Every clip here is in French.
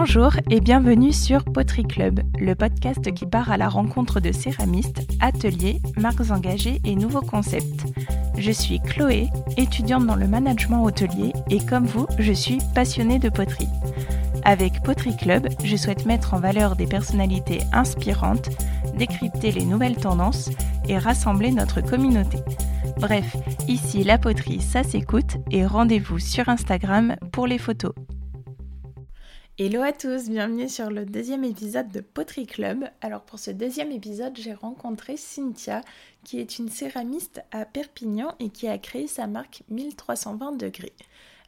Bonjour et bienvenue sur Poterie Club, le podcast qui part à la rencontre de céramistes, ateliers, marques engagées et nouveaux concepts. Je suis Chloé, étudiante dans le management hôtelier et comme vous, je suis passionnée de poterie. Avec Poterie Club, je souhaite mettre en valeur des personnalités inspirantes, décrypter les nouvelles tendances et rassembler notre communauté. Bref, ici la poterie, ça s'écoute et rendez-vous sur Instagram pour les photos. Hello à tous, bienvenue sur le deuxième épisode de Poterie Club. Alors pour ce deuxième épisode, j'ai rencontré Cynthia, qui est une céramiste à Perpignan et qui a créé sa marque 1320 degrés.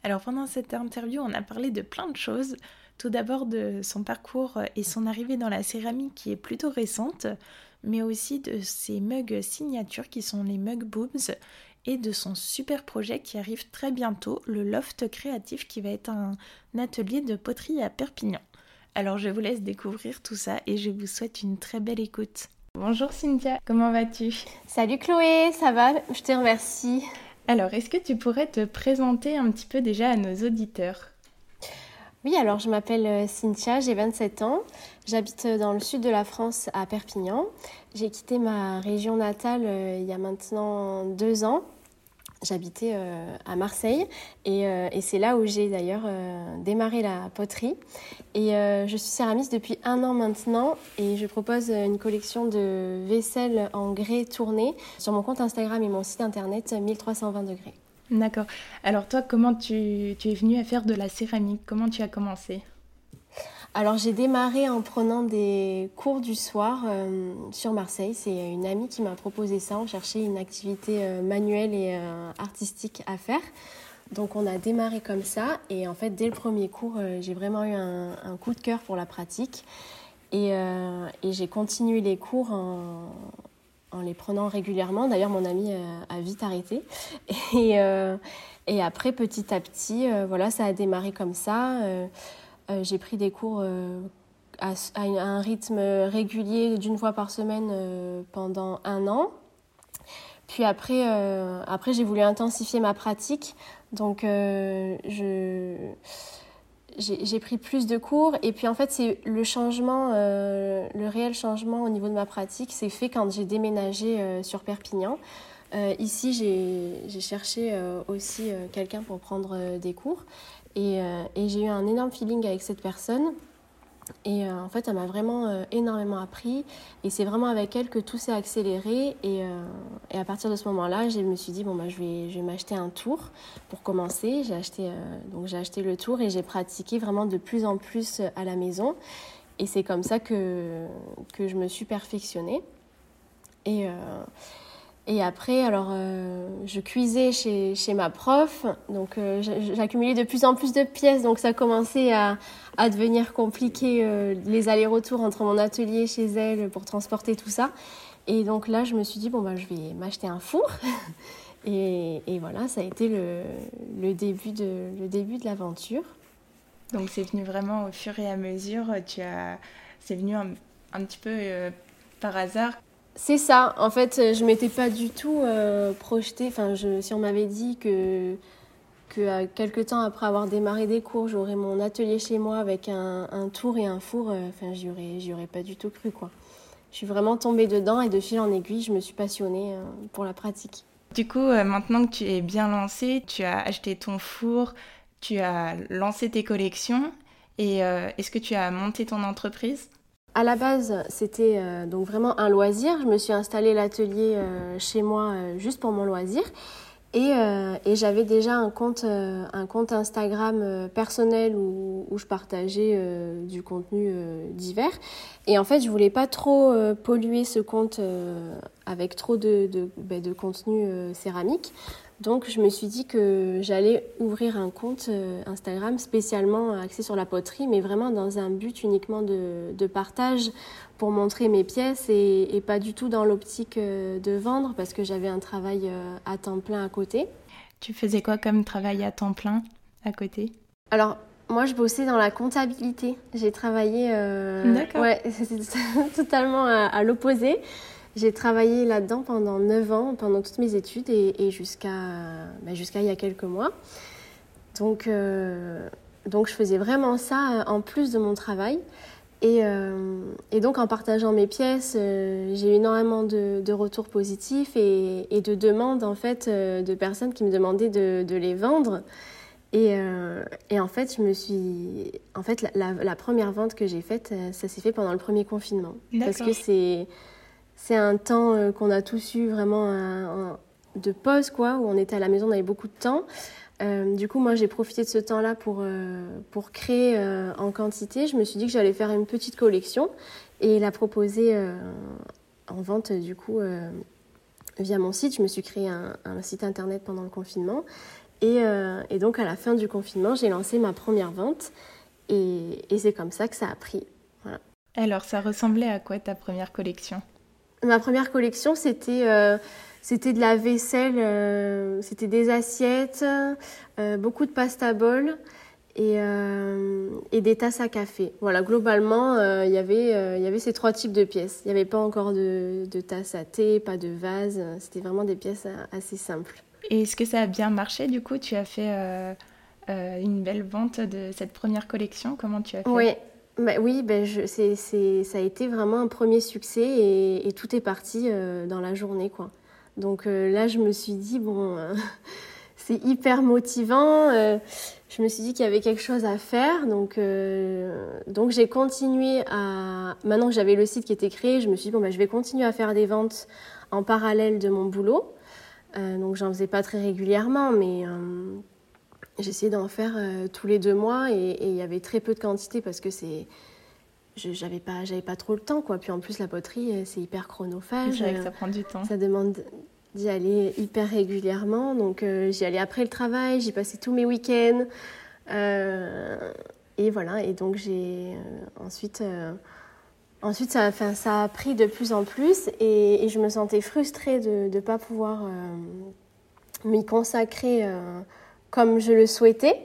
Alors pendant cette interview, on a parlé de plein de choses. Tout d'abord de son parcours et son arrivée dans la céramique qui est plutôt récente, mais aussi de ses mugs signatures qui sont les mugs boobs et de son super projet qui arrive très bientôt, le Loft Créatif, qui va être un, atelier de poterie à Perpignan. Alors je vous laisse découvrir tout ça et je vous souhaite une très belle écoute. Bonjour Cynthia, comment vas-tu? Salut Chloé, ça va? Je te remercie. Alors, est-ce que tu pourrais te présenter un petit peu déjà à nos auditeurs? Oui, alors je m'appelle euh, Cynthia, j'ai 27 ans. J'habite euh, dans le sud de la France, à Perpignan. J'ai quitté ma région natale euh, il y a maintenant deux ans. J'habitais à Marseille et, c'est là où j'ai d'ailleurs démarré la poterie. Et je suis céramiste depuis un an maintenant et je propose une collection de vaisselle en grès tourné sur mon compte Instagram et mon site internet 1320 degrés. D'accord. Alors toi, comment tu, es venue à faire de la céramique? Comment tu as commencé? Alors j'ai démarré en prenant des cours du soir euh, sur Marseille. C'est une amie qui m'a proposé ça. On cherchait une activité euh, manuelle et euh, artistique à faire. Donc on a démarré comme ça. Et en fait, dès le premier cours, j'ai vraiment eu un, coup de cœur pour la pratique. Et, et j'ai continué les cours en, en les prenant régulièrement. D'ailleurs, mon ami euh, a, vite arrêté. Et, euh, et, après, petit à petit, euh, voilà, ça a démarré comme ça. j'ai pris des cours à, un rythme régulier d'une fois par semaine pendant un an. Puis après, après j'ai voulu intensifier ma pratique. Donc, je j'ai pris plus de cours. Et puis en fait c'est le changement, euh, le réel changement au niveau de ma pratique s'est fait quand j'ai déménagé euh, sur Perpignan. Euh, ici j'ai cherché aussi quelqu'un pour prendre des cours. Et j'ai eu un énorme feeling avec cette personne et euh, en fait, elle m'a vraiment euh, énormément appris. Et c'est vraiment avec elle que tout s'est accéléré. Et, euh, et, à partir de ce moment-là, je me suis dit, bon, bah, je vais, je vais m'acheter un tour pour commencer. J'ai acheté, donc j'ai acheté le tour et j'ai pratiqué vraiment de plus en plus à la maison. Et c'est comme ça que, que je me suis perfectionnée. Et, et après, alors, euh, je cuisais chez, chez, ma prof, donc euh, j'accumulais de plus en plus de pièces, donc ça commençait à, à devenir compliqué euh, les allers-retours entre mon atelier chez elle pour transporter tout ça. Et donc là, je me suis dit, bon, bah, je vais m'acheter un four. et, et, voilà, ça a été le, le début de, l'aventure. Donc c'est venu vraiment au fur et à mesure, tu as, c'est venu un, un, petit peu par hasard. C'est ça. En fait, euh, je m'étais pas du tout euh, projetée. Enfin, si on m'avait dit que que euh, quelques temps après avoir démarré des cours, j'aurais mon atelier chez moi avec un, tour et un four, enfin, j'y aurais, j'y aurais pas du tout cru, quoi. Je suis vraiment tombée dedans et de fil en aiguille, je me suis passionnée pour la pratique. Du coup, maintenant que tu es bien lancée, tu as acheté ton four, tu as lancé tes collections et est-ce que tu as monté ton entreprise? À la base, c'était euh, donc vraiment un loisir. Je me suis installée l'atelier euh, chez moi euh, juste pour mon loisir. Et, j'avais déjà un compte, Instagram personnel où, je partageais du contenu divers. Et en fait, je voulais pas trop polluer ce compte avec trop de, de, bah, de contenu céramique. Donc je me suis dit que j'allais ouvrir un compte euh, Instagram spécialement axé sur la poterie, mais vraiment dans un but uniquement de, partage pour montrer mes pièces et, pas du tout dans l'optique euh, de vendre parce que j'avais un travail euh, à temps plein à côté. Tu faisais quoi comme travail à temps plein à côté? Alors moi, je bossais dans la comptabilité. J'ai travaillé. D'accord. Ouais, totalement à l'opposé. J'ai travaillé là-dedans pendant 9 ans, pendant toutes mes études et, jusqu'à bah, il y a quelques mois. Donc, euh, donc je faisais vraiment ça en plus de mon travail. Et, et donc en partageant mes pièces, j'ai eu énormément de, de retours positifs et, et, de demandes en fait de personnes qui me demandaient de, de les vendre. Et, et, en fait, je me suis. En fait, la, la, première vente que j'ai faite, ça s'est fait pendant le premier confinement. Parce que c'est c'est un temps euh, qu'on a tous eu vraiment de pause, quoi, où on était à la maison, on avait beaucoup de temps. Euh, du coup, moi, j'ai profité de ce temps-là pour, euh, pour créer en quantité. Je me suis dit que j'allais faire une petite collection et la proposer en vente, du coup, via mon site. Je me suis créé un, site internet pendant le confinement. Et, donc, à la fin du confinement, j'ai lancé ma première vente. Et, c'est comme ça que ça a pris. Alors, ça ressemblait à quoi ta première collection? Ma première collection, c'était euh, c'était de la vaisselle, euh, c'était des assiettes, euh, beaucoup de pasta bol et, et des tasses à café. Voilà, globalement, il y avait il y avait ces trois types de pièces. Il n'y avait pas encore de, de tasses à thé, pas de vase. C'était vraiment des pièces assez simples. Et est-ce que ça a bien marché du coup? Tu as fait une belle vente de cette première collection? Comment tu as fait? Oui, bah oui, c'est, ça a été vraiment un premier succès et, tout est parti euh, dans la journée. Donc euh, là, je me suis dit, bon, euh, c'est hyper motivant. je me suis dit qu'il y avait quelque chose à faire. Donc, j'ai continué à... Maintenant que j'avais le site qui était créé, je me suis dit, bon, ben, je vais continuer à faire des ventes en parallèle de mon boulot. donc j'en faisais pas très régulièrement, mais J'essayais d'en faire euh, tous les deux mois et il y avait très peu de quantité parce que c'est j'avais pas j'avais pas trop le temps quoi. Puis en plus la poterie euh, c'est hyper chronophage vrai que ça prend du temps. ça demande d'y aller hyper régulièrement. Donc euh, j'y allais après le travail j'y passais tous mes week-ends et voilà. Et donc j'ai ensuite ensuite ça ça a pris de plus en plus et, et je me sentais frustrée de ne pas pouvoir m'y consacrer comme je le souhaitais.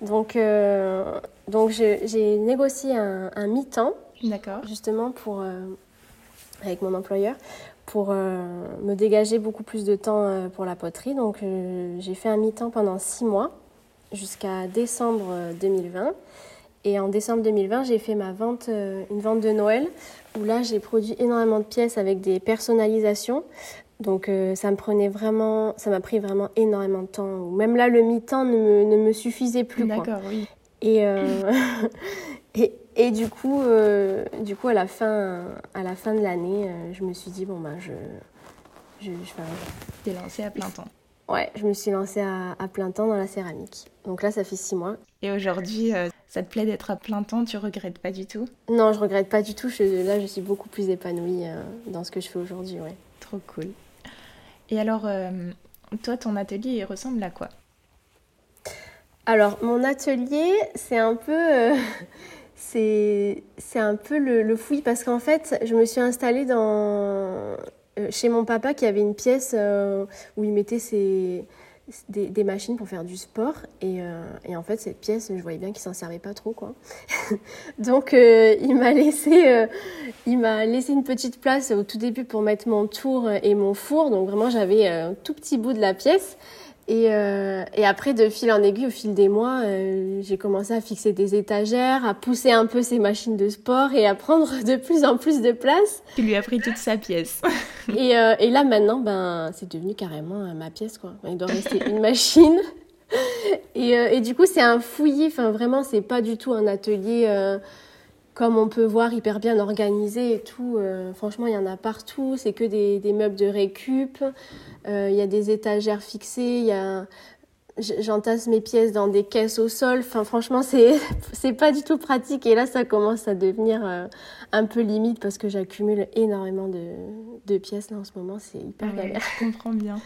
Donc, euh, donc j'ai négocié un, un mi-temps, justement pour, euh, avec mon employeur, pour euh, me dégager beaucoup plus de temps pour la poterie. Donc j'ai fait un mi-temps pendant six mois, jusqu'à décembre 2020. Et en décembre 2020, j'ai fait ma vente, une vente de Noël, où là j'ai produit énormément de pièces avec des personnalisations. Donc euh, ça me prenait vraiment, ça m'a pris vraiment énormément de temps. Même là, le mi-temps ne me, ne me suffisait plus. D'accord, oui. Et, euh, et, et, du coup, euh, du coup, à la fin, à la fin de l'année, je me suis dit bon ben je, je, je T'es lancée à plein temps. Ouais, je me suis lancée à, à, plein temps dans la céramique. Donc là, ça fait six mois. Et aujourd'hui, ça te plaît d'être à plein temps Tu regrettes pas du tout? Non, je regrette pas du tout. Je, là, je suis beaucoup plus épanouie dans ce que je fais aujourd'hui, ouais. Trop cool. Et alors, euh, toi, ton atelier, ressemble à quoi? Alors, mon atelier, c'est un peu... Euh, c'est un peu le, le fouillis parce qu'en fait, je me suis installée dans, euh, chez mon papa qui avait une pièce où il mettait ses, des, machines pour faire du sport. Et, euh, et, en fait, cette pièce, je voyais bien qu'il s'en servait pas trop, quoi. Donc, euh, il m'a laissé, euh, il m'a laissé une petite place au tout début pour mettre mon tour et mon four. Donc, vraiment, j'avais un tout petit bout de la pièce. Et, euh, et, après, de fil en aiguille, au fil des mois, euh, j'ai commencé à fixer des étagères, à pousser un peu ces machines de sport et à prendre de plus en plus de place. Tu lui as pris toute sa pièce. et, euh, et, là, maintenant, ben, c'est devenu carrément ma pièce. Quoi. Il doit rester une machine. et, et, du coup, c'est un fouillis. Enfin, vraiment, c'est pas du tout un atelier comme on peut voir, hyper bien organisé et tout. Euh, franchement, il y en a partout. C'est que des, des, meubles de récup. Euh, il y a des étagères fixées. Il y a... J'entasse mes pièces dans des caisses au sol. Enfin, franchement, c'est pas du tout pratique. Et là, ça commence à devenir euh, un peu limite parce que j'accumule énormément de, de, pièces là en ce moment. C'est hyper galère. Je comprends bien.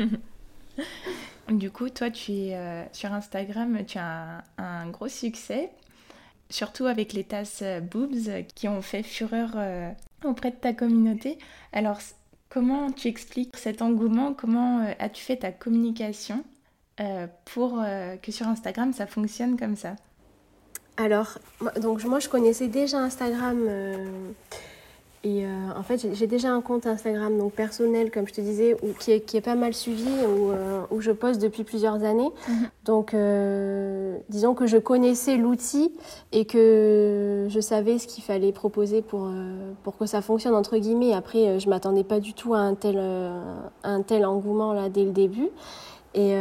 du coup, toi, tu es sur Instagram, tu as un, un gros succès surtout avec les tasses euh, boobs qui ont fait fureur euh, auprès de ta communauté. Alors, comment tu expliques cet engouement? Comment euh, as-tu fait ta communication pour que sur Instagram ça fonctionne comme ça? Alors, donc moi je connaissais déjà Instagram. Et euh, en fait, j'ai déjà un compte Instagram donc personnel, comme je te disais, où, qui, est, qui est pas mal suivi, où, euh, où je poste depuis plusieurs années. Mhm. Donc, euh, disons que je connaissais l'outil et que je savais ce qu'il fallait proposer pour, pour que ça fonctionne, entre guillemets. Après, je m'attendais pas du tout à un tel, un tel engouement là dès le début. Et,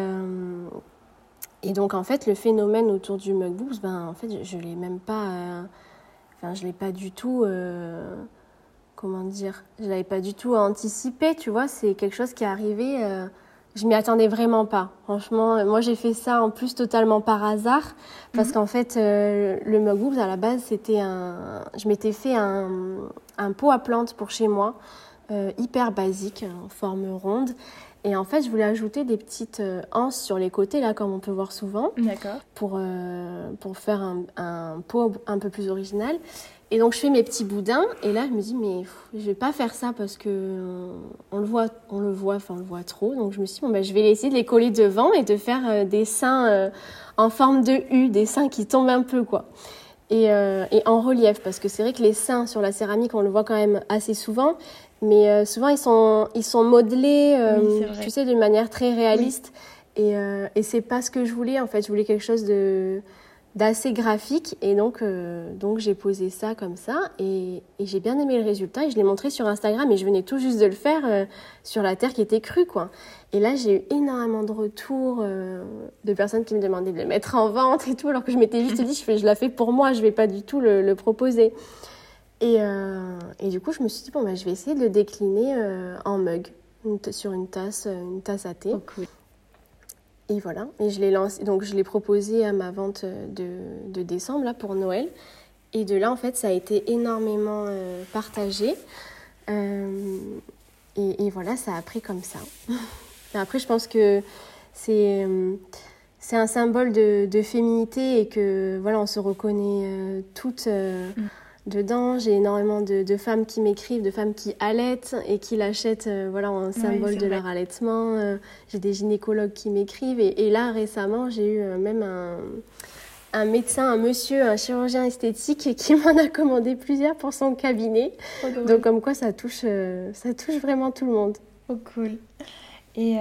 et donc, en fait, le phénomène autour du Mugbooks, ben, en fait, je ne l'ai même pas. Enfin, je l'ai pas du tout comment dire, je l'avais pas du tout anticipé, tu vois, c'est quelque chose qui est arrivé, euh, je m'y attendais vraiment pas. Franchement, moi j'ai fait ça en plus totalement par hasard, parce mhm. qu'en fait, euh, le Mugwoops à la base, c'était un, je m'étais fait un, un, pot à plantes pour chez moi, euh, hyper basique, en forme ronde. Et en fait, je voulais ajouter des petites anses sur les côtés, là, comme on peut voir souvent. Pour, pour faire un, un pot un peu plus original. Et donc je fais mes petits boudins et là je me dis mais je vais pas faire ça parce que euh, on le voit, on le voit, enfin on le voit trop. Donc je me suis dit bon ben je vais essayer de les coller devant et de faire euh, des seins euh, en forme de U, des seins qui tombent un peu quoi. Et, et en relief parce que c'est vrai que les seins sur la céramique on le voit quand même assez souvent, mais souvent ils sont ils sont modelés, tu sais, d'une manière très réaliste. Et, et c'est pas ce que je voulais en fait. Je voulais quelque chose de d'assez graphique. Et donc euh, donc j'ai posé ça comme ça. Et, et j'ai bien aimé le résultat. Et je l'ai montré sur Instagram. Et je venais tout juste de le faire euh, sur la terre qui était crue quoi. Et là j'ai eu énormément de retours euh, de personnes qui me demandaient de le mettre en vente et tout. Alors que je m'étais juste dit je, fais, je la fais pour moi. Je vais pas du tout le, le proposer et, et du coup je me suis dit bon bah, je vais essayer de le décliner en mug sur une tasse une tasse à thé oh, et voilà, et je l'ai lancé, donc je l'ai proposé à ma vente de, de, décembre là pour Noël. Et de là, en fait, ça a été énormément euh, partagé. Euh, et, et, voilà, ça a pris comme ça. après, je pense que c'est euh, c'est un symbole de, de, féminité et que voilà, on se reconnaît toutes. Mm dedans. J'ai énormément de, femmes qui m'écrivent, de femmes qui allaitent et qui l'achètent euh, voilà, en symbole de leur allaitement. Euh, j'ai des gynécologues qui m'écrivent. Et, là, récemment, j'ai eu euh, même un, un, médecin, un monsieur, un chirurgien esthétique qui m'en a commandé plusieurs pour son cabinet. Oh, Donc, comme quoi, ça touche, ça touche vraiment tout le monde. Oh, cool. Et.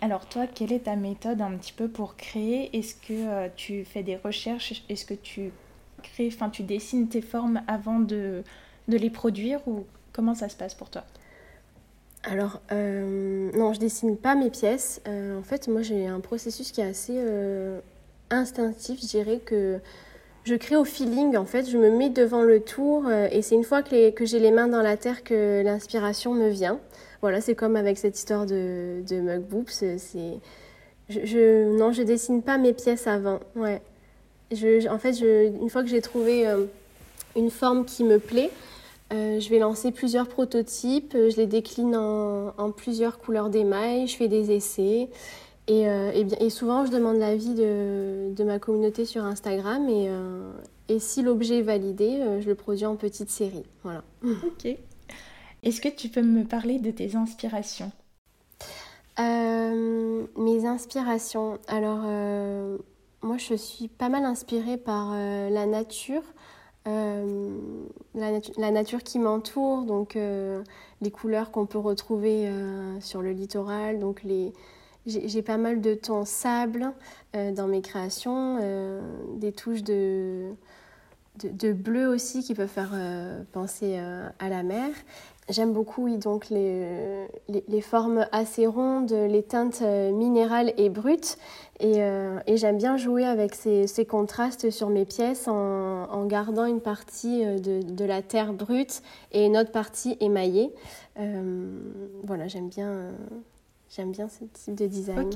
Alors toi, quelle est ta méthode un petit peu pour créer? Est-ce que tu fais des recherches? Est-ce que tu enfin tu dessines tes formes avant de, de les produire ou comment ça se passe pour toi? Alors, euh, non, je dessine pas mes pièces. Euh, en fait, moi, j'ai un processus qui est assez euh, instinctif. Je dirais que je crée au feeling. En fait, je me mets devant le tour et c'est une fois que, que j'ai les mains dans la terre que l'inspiration me vient. Voilà, c'est comme avec cette histoire de, de Mug C'est, je, je, non, je dessine pas mes pièces avant. Ouais en fait, une fois que j'ai trouvé euh, une forme qui me plaît, euh, je vais lancer plusieurs prototypes, je les décline en, plusieurs couleurs d'émail, je fais des essais. Et, euh, bien, et souvent, je demande l'avis de, de, ma communauté sur Instagram. Et, et si l'objet est validé, je le produis en petite série. Voilà. Ok. Est-ce que tu peux me parler de tes inspirations? Mes inspirations. Alors, moi, je suis pas mal inspirée par euh, la nature, euh, la, nature qui m'entoure, donc euh, les couleurs qu'on peut retrouver sur le littoral. Donc les, j'ai pas mal de tons sable dans mes créations, des touches de, de, bleu aussi qui peuvent faire penser à la mer. J'aime beaucoup donc les, les, formes assez rondes, les teintes minérales et brutes. Euh, et, j'aime bien jouer avec ces, contrastes sur mes pièces en, gardant une partie euh, de, la terre brute et une autre partie émaillée. Euh, voilà, j'aime bien, j'aime bien ce type de design.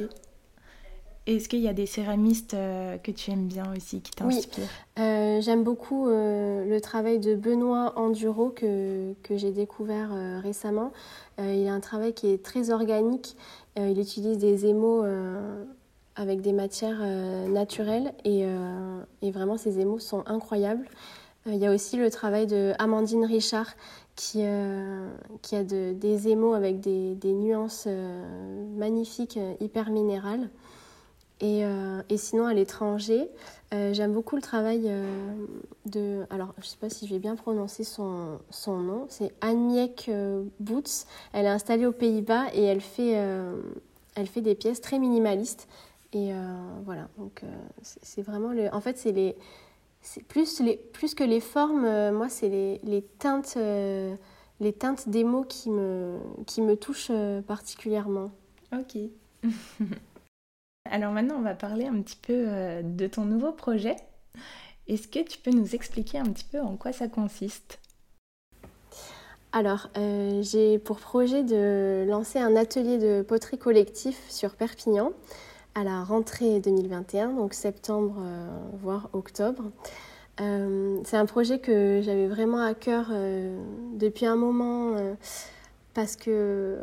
Est-ce qu'il y a des céramistes que tu aimes bien aussi, qui t'inspirent? Oui, j'aime beaucoup le travail de Benoît Enduro que, que j'ai découvert récemment. il a un travail qui est très organique. il utilise des émaux avec des matières euh, naturelles et, euh, et, vraiment ces émaux sont incroyables. Euh, il y a aussi le travail de Amandine Richard qui, qui a de, des émaux avec des, des nuances magnifiques, hyper minérales. Et, et sinon, à l'étranger, j'aime beaucoup le travail de. Alors, je ne sais pas si je vais bien prononcer son, son nom. C'est Anniek Boots. Elle est installée aux Pays-Bas et elle fait, elle fait des pièces très minimalistes. Et voilà, donc c'est vraiment le. En fait, c'est les plus, les, plus que les formes, euh, moi, c'est les, les, teintes, euh, les teintes des mots qui me, qui me touchent euh, particulièrement. Ok. Alors maintenant, on va parler un petit peu de ton nouveau projet. Est-ce que tu peux nous expliquer un petit peu en quoi ça consiste? Alors, j'ai pour projet de lancer un atelier de poterie collectif sur Perpignan à la rentrée 2021, donc septembre, euh, voire octobre. Euh, c'est un projet que j'avais vraiment à cœur euh, depuis un moment parce que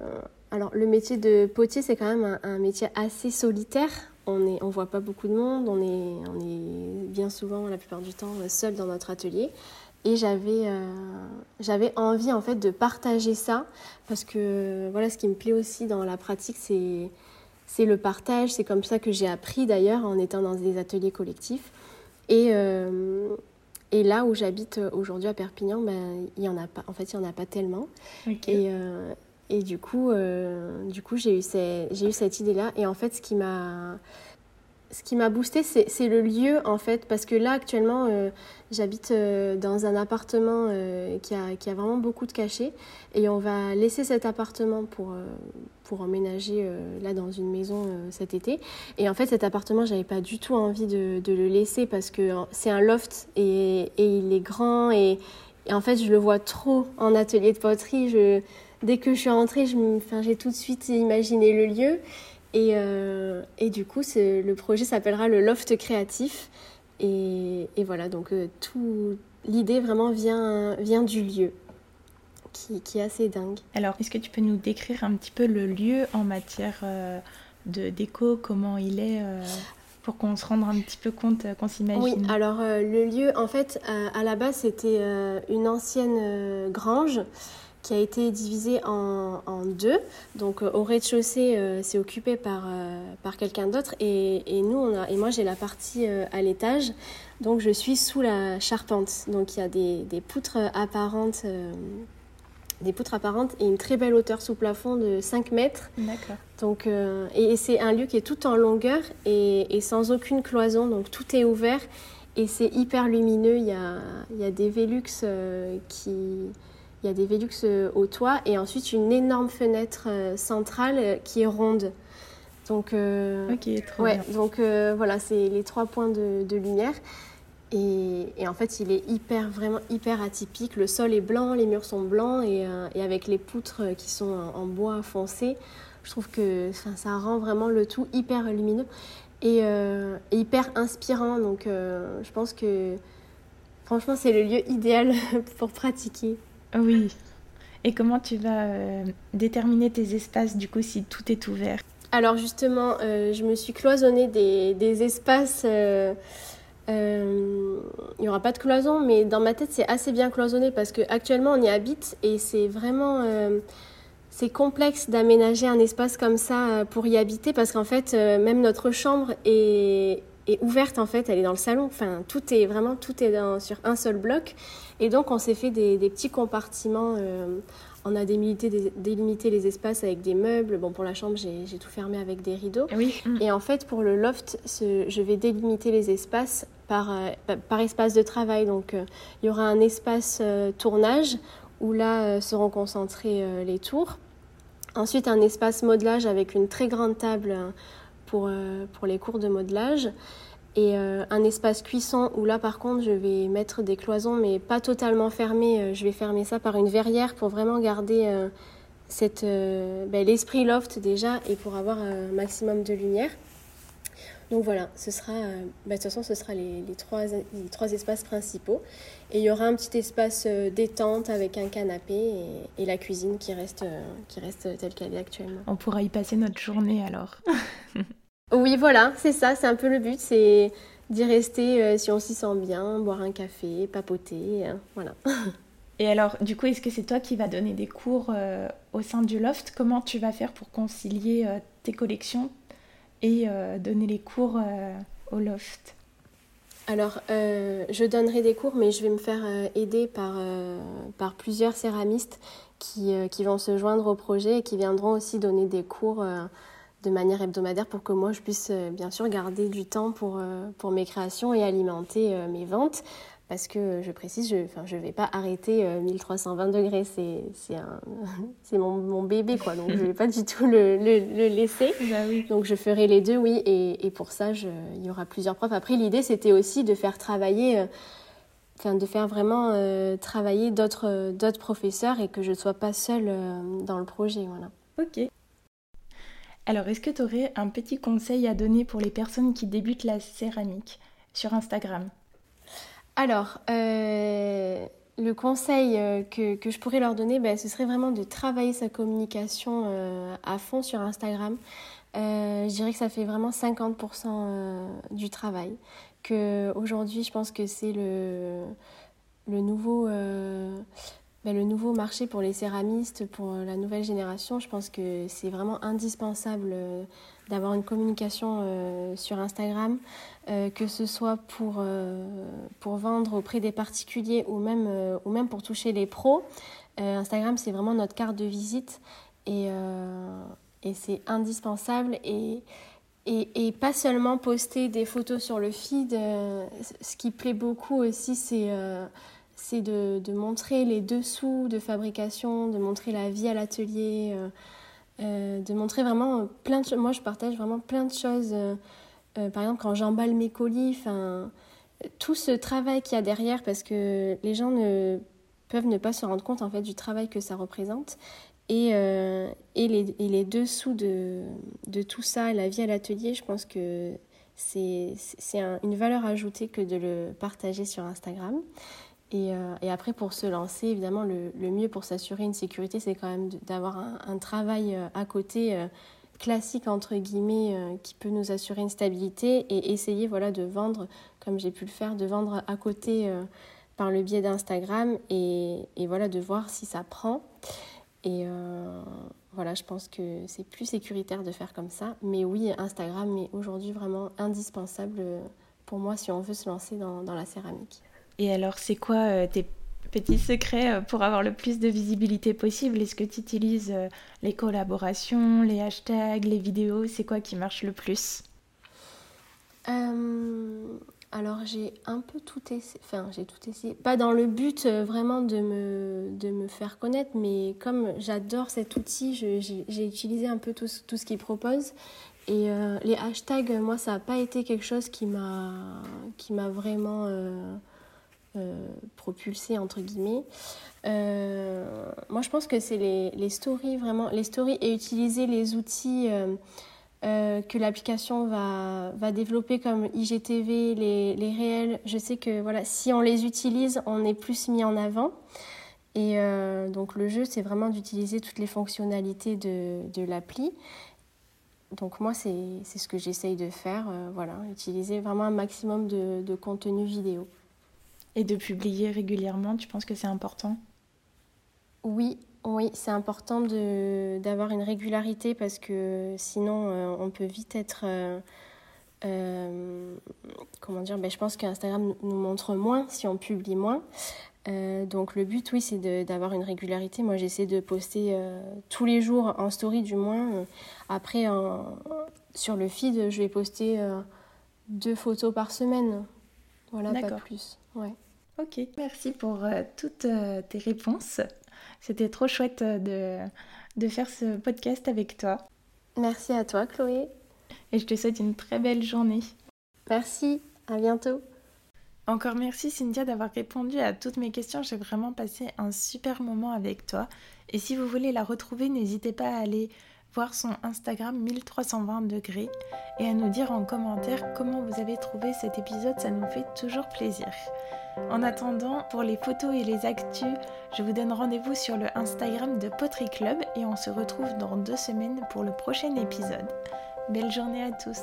alors, le métier de potier, c'est quand même un, métier assez solitaire. On ne on voit pas beaucoup de monde, on est, on est bien souvent, la plupart du temps, seul dans notre atelier. Et j'avais, j'avais envie en fait de partager ça parce que voilà, ce qui me plaît aussi dans la pratique, c'est c'est le partage. C'est comme ça que j'ai appris d'ailleurs en étant dans des ateliers collectifs. Et, euh, et là où j'habite aujourd'hui à Perpignan, ben, il y en a pas. En fait, il y en a pas tellement. Et, euh, et du coup, euh, coup, j'ai eu, j'ai eu cette idée-là. Et en fait, ce qui m'a ce boosté, c'est le lieu en fait, parce que là actuellement, euh, j'habite euh, dans un appartement qui, a, qui, a, vraiment beaucoup de cachets, et on va laisser cet appartement pour, pour emménager là dans une maison cet été. Et en fait, cet appartement, j'avais pas du tout envie de, le laisser parce que c'est un loft et, et, il est grand et, en fait, je le vois trop en atelier de poterie. Dès que je suis rentrée, j'ai tout de suite imaginé le lieu. Et, euh, et du coup, le projet s'appellera le Loft Créatif. Et, et voilà, donc euh, tout l'idée vraiment vient, vient du lieu. Qui, qui, est assez dingue. Alors, est-ce que tu peux nous décrire un petit peu le lieu en matière euh, de déco, comment il est pour qu'on se rende un petit peu compte, qu'on s'imagine? Oui, alors le lieu, en fait, à la base, c'était une ancienne grange qui a été divisé en, deux. Donc euh, au rez-de-chaussée, euh, c'est occupé par, euh, par quelqu'un d'autre et, et, nous, on a, et moi j'ai la partie à l'étage. Donc je suis sous la charpente. Donc il y a des, des poutres apparentes. des poutres apparentes et une très belle hauteur sous plafond de 5 mètres. D'accord. Donc, et, c'est un lieu qui est tout en longueur et, et, sans aucune cloison, donc tout est ouvert et c'est hyper lumineux. Il y a, il y a des Velux qui, il y a des Velux euh, au toit et ensuite une énorme fenêtre euh, centrale euh, qui est ronde. Donc, trop ouais, donc voilà, c'est les trois points de, lumière. Et, et, en fait, il est hyper, vraiment hyper atypique. Le sol est blanc, les murs sont blancs et, et avec les poutres qui sont en, bois foncé, je trouve que ça rend vraiment le tout hyper lumineux et, et hyper inspirant. Donc, je pense que franchement, c'est le lieu idéal pour pratiquer. Oui. Et comment tu vas euh, déterminer tes espaces du coup si tout est ouvert? Alors justement, euh, je me suis cloisonné des, des espaces. Euh, il n'y aura pas de cloison, mais dans ma tête c'est assez bien cloisonné parce qu'actuellement on y habite et c'est vraiment c'est complexe d'aménager un espace comme ça pour y habiter parce qu'en fait même notre chambre est, est ouverte en fait, elle est dans le salon. Enfin, tout est vraiment tout est dans, sur un seul bloc. Et donc, on s'est fait des, petits compartiments. Euh, on a délimité, délimité, les espaces avec des meubles. Bon, pour la chambre, j'ai tout fermé avec des rideaux. Oui. Et en fait, pour le loft, je vais délimiter les espaces par, euh, par espace de travail. Donc, euh, il y aura un espace tournage où là seront concentrés les tours. Ensuite, un espace modelage avec une très grande table pour, euh, pour les cours de modelage. Et euh, un espace cuisson où là par contre je vais mettre des cloisons mais pas totalement fermées. Euh, je vais fermer ça par une verrière pour vraiment garder cette, ben, l'esprit loft déjà et pour avoir un maximum de lumière. Donc voilà, ce sera, ben, de toute façon ce sera les, les, trois, les trois espaces principaux. Et il y aura un petit espace détente avec un canapé et, et la cuisine qui reste, qui reste telle qu'elle est actuellement. On pourra y passer notre journée alors. Oui, voilà, c'est ça, c'est un peu le but, c'est d'y rester euh, si on s'y sent bien, boire un café, papoter, hein, voilà. Et alors, du coup, est-ce que c'est toi qui vas donner des cours euh, au sein du loft? Comment tu vas faire pour concilier euh, tes collections et donner les cours au loft? Alors, je donnerai des cours, mais je vais me faire aider par, par plusieurs céramistes qui, qui, vont se joindre au projet et qui viendront aussi donner des cours de manière hebdomadaire pour que moi je puisse euh, bien sûr garder du temps pour, euh, pour mes créations et alimenter euh, mes ventes. Parce que je précise, je ne vais pas arrêter 1320 degrés, c'est mon, mon, bébé, quoi. Donc je ne vais pas du tout le, le, laisser. Bah donc je ferai les deux, oui. Et, et pour ça, je, il y aura plusieurs profs. Après, l'idée, c'était aussi de faire travailler enfin de faire vraiment travailler d'autres d'autres professeurs et que je ne sois pas seule dans le projet voilà. Ok. Alors, est-ce que tu aurais un petit conseil à donner pour les personnes qui débutent la céramique sur Instagram? Alors, euh, le conseil euh, que, je pourrais leur donner, ben, ce serait vraiment de travailler sa communication euh, à fond sur Instagram. je dirais que ça fait vraiment 50% du travail. Que aujourd'hui, je pense que c'est le, le nouveau bah, le nouveau marché pour les céramistes, pour la nouvelle génération, je pense que c'est vraiment indispensable euh, d'avoir une communication euh, sur Instagram, euh, que ce soit pour, pour vendre auprès des particuliers ou même, ou même pour toucher les pros. Instagram, c'est vraiment notre carte de visite et, et c'est indispensable. Et, et, et, pas seulement poster des photos sur le feed, ce qui plaît beaucoup aussi, c'est c'est de, de, montrer les dessous de fabrication, de montrer la vie à l'atelier, euh, euh, de montrer vraiment plein de choses. Moi, je partage vraiment plein de choses. Euh, par exemple, quand j'emballe mes colis, tout ce travail qu'il y a derrière, parce que les gens ne peuvent ne pas se rendre compte en fait du travail que ça représente. Et, et, les, et les, dessous de, de, tout ça, la vie à l'atelier, je pense que c'est une valeur ajoutée que de le partager sur Instagram. Euh, et, après, pour se lancer, évidemment, le, mieux pour s'assurer une sécurité, c'est quand même d'avoir un, travail euh, à côté euh, classique, entre guillemets, qui peut nous assurer une stabilité et essayer voilà, de vendre, comme j'ai pu le faire, de vendre à côté par le biais d'Instagram et, voilà, de voir si ça prend. Et voilà, je pense que c'est plus sécuritaire de faire comme ça. Mais oui, Instagram est aujourd'hui vraiment indispensable pour moi si on veut se lancer dans la céramique. Et alors, c'est quoi euh, tes petits secrets euh, pour avoir le plus de visibilité possible? Est-ce que tu utilises euh, les collaborations, les hashtags, les vidéos? C'est quoi qui marche le plus? Alors j'ai un peu tout essayé, enfin j'ai tout essayé, pas dans le but vraiment de me, de me faire connaître, mais comme j'adore cet outil, j'ai utilisé un peu tout, tout ce qu'il propose. Et les hashtags, moi ça n'a pas été quelque chose qui m'a vraiment euh, propulser entre guillemets. Euh, moi, je pense que c'est les, stories vraiment, les stories et utiliser les outils euh, que l'application va, va développer comme IGTV, les, les réels. Je sais que voilà, si on les utilise, on est plus mis en avant. Et donc le jeu, c'est vraiment d'utiliser toutes les fonctionnalités de, de l'appli. Donc moi, c'est ce que j'essaye de faire. voilà, utiliser vraiment un maximum de, de contenu vidéo. Et de publier régulièrement, tu penses que c'est important? Oui, oui, c'est important d'avoir une régularité parce que sinon euh, on peut vite être... Euh, euh, comment dire ben, Je pense qu'Instagram nous montre moins si on publie moins. donc le but, oui, c'est d'avoir une régularité. Moi, j'essaie de poster tous les jours en story du moins. Après, sur le feed, je vais poster deux photos par semaine. Voilà, pas plus. Ouais. Ok, merci pour euh, toutes euh, tes réponses. C'était trop chouette euh, de, de faire ce podcast avec toi. Merci à toi, Chloé. Et je te souhaite une très belle journée. Merci, à bientôt. Encore merci Cynthia d'avoir répondu à toutes mes questions. J'ai vraiment passé un super moment avec toi. Et si vous voulez la retrouver, n'hésitez pas à aller voir son Instagram 1320 degrés et à nous dire en commentaire comment vous avez trouvé cet épisode. Ça nous fait toujours plaisir. En attendant, pour les photos et les actus, je vous donne rendez-vous sur le Instagram de Pottery Club et on se retrouve dans deux semaines pour le prochain épisode. Belle journée à tous